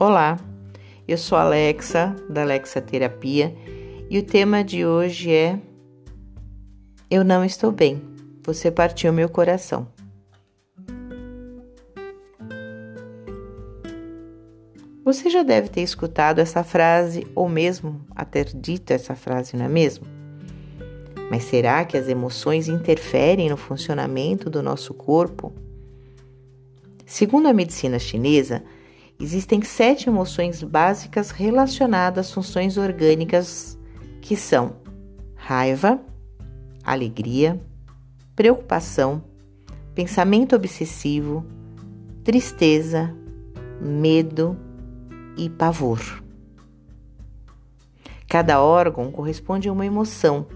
Olá, eu sou Alexa, da Alexa Terapia, e o tema de hoje é Eu não estou bem, você partiu meu coração. Você já deve ter escutado essa frase, ou mesmo a ter dito essa frase, não é mesmo? Mas será que as emoções interferem no funcionamento do nosso corpo? Segundo a medicina chinesa, Existem sete emoções básicas relacionadas às funções orgânicas que são raiva, alegria, preocupação, pensamento obsessivo, tristeza, medo e pavor. Cada órgão corresponde a uma emoção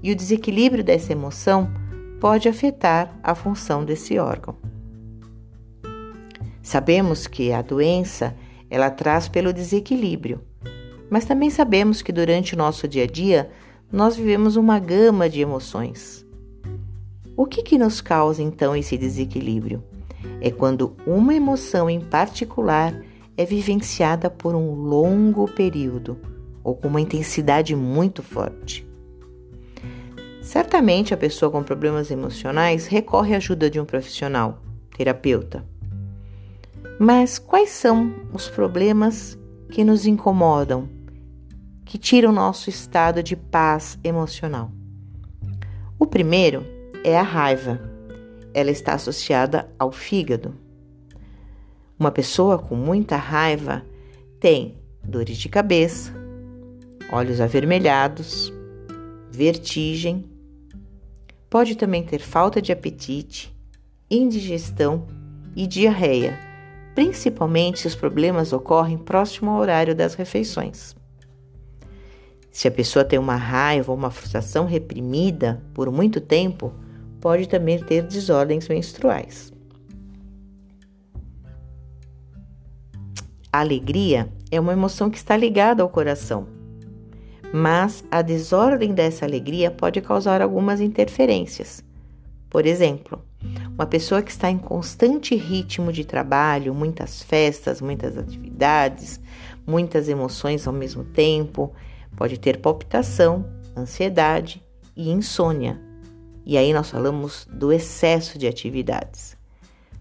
e o desequilíbrio dessa emoção pode afetar a função desse órgão. Sabemos que a doença ela traz pelo desequilíbrio, mas também sabemos que durante o nosso dia a dia nós vivemos uma gama de emoções. O que, que nos causa então esse desequilíbrio? É quando uma emoção em particular é vivenciada por um longo período ou com uma intensidade muito forte. Certamente a pessoa com problemas emocionais recorre à ajuda de um profissional, terapeuta. Mas quais são os problemas que nos incomodam, que tiram nosso estado de paz emocional? O primeiro é a raiva. Ela está associada ao fígado. Uma pessoa com muita raiva tem dores de cabeça, olhos avermelhados, vertigem, pode também ter falta de apetite, indigestão e diarreia principalmente se os problemas ocorrem próximo ao horário das refeições. Se a pessoa tem uma raiva ou uma frustração reprimida por muito tempo, pode também ter desordens menstruais. A alegria é uma emoção que está ligada ao coração, mas a desordem dessa alegria pode causar algumas interferências. Por exemplo, uma pessoa que está em constante ritmo de trabalho, muitas festas, muitas atividades, muitas emoções ao mesmo tempo, pode ter palpitação, ansiedade e insônia. E aí nós falamos do excesso de atividades.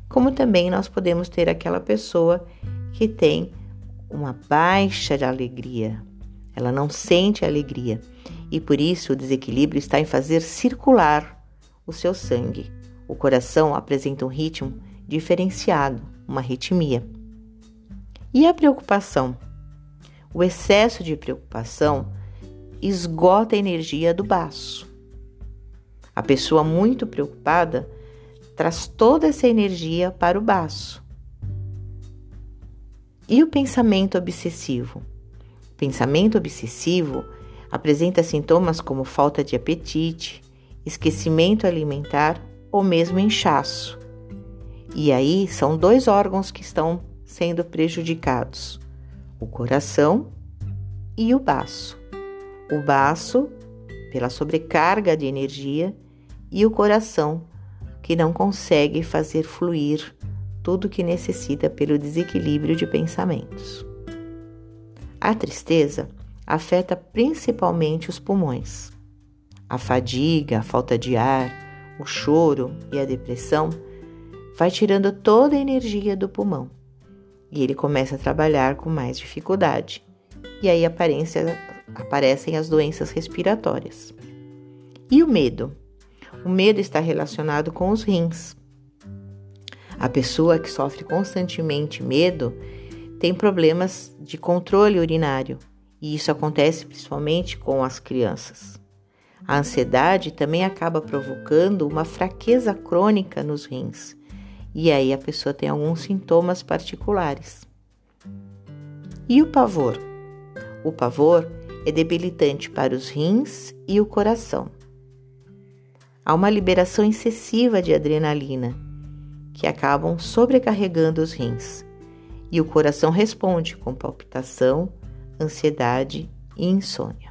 Como também nós podemos ter aquela pessoa que tem uma baixa de alegria. Ela não sente alegria e por isso o desequilíbrio está em fazer circular o seu sangue o coração apresenta um ritmo diferenciado, uma arritmia. E a preocupação? O excesso de preocupação esgota a energia do baço. A pessoa muito preocupada traz toda essa energia para o baço. E o pensamento obsessivo? O pensamento obsessivo apresenta sintomas como falta de apetite, esquecimento alimentar ou mesmo inchaço. E aí são dois órgãos que estão sendo prejudicados: o coração e o baço. O baço, pela sobrecarga de energia, e o coração, que não consegue fazer fluir tudo que necessita pelo desequilíbrio de pensamentos. A tristeza afeta principalmente os pulmões. A fadiga, a falta de ar, o choro e a depressão, vai tirando toda a energia do pulmão e ele começa a trabalhar com mais dificuldade. E aí aparecem as doenças respiratórias. E o medo? O medo está relacionado com os rins. A pessoa que sofre constantemente medo tem problemas de controle urinário, e isso acontece principalmente com as crianças. A ansiedade também acaba provocando uma fraqueza crônica nos rins, e aí a pessoa tem alguns sintomas particulares. E o pavor? O pavor é debilitante para os rins e o coração. Há uma liberação excessiva de adrenalina, que acabam sobrecarregando os rins, e o coração responde com palpitação, ansiedade e insônia.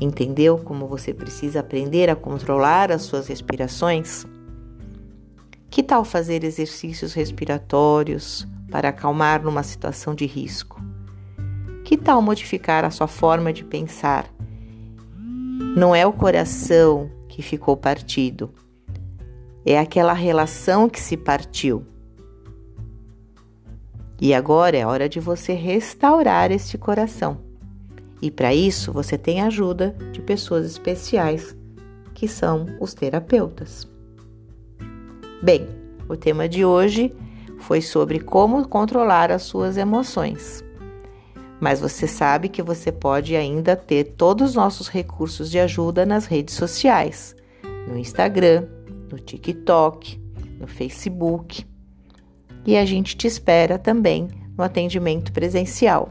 Entendeu como você precisa aprender a controlar as suas respirações? Que tal fazer exercícios respiratórios para acalmar numa situação de risco? Que tal modificar a sua forma de pensar? Não é o coração que ficou partido, é aquela relação que se partiu. E agora é hora de você restaurar este coração. E para isso você tem a ajuda de pessoas especiais, que são os terapeutas. Bem, o tema de hoje foi sobre como controlar as suas emoções. Mas você sabe que você pode ainda ter todos os nossos recursos de ajuda nas redes sociais, no Instagram, no TikTok, no Facebook. E a gente te espera também no atendimento presencial.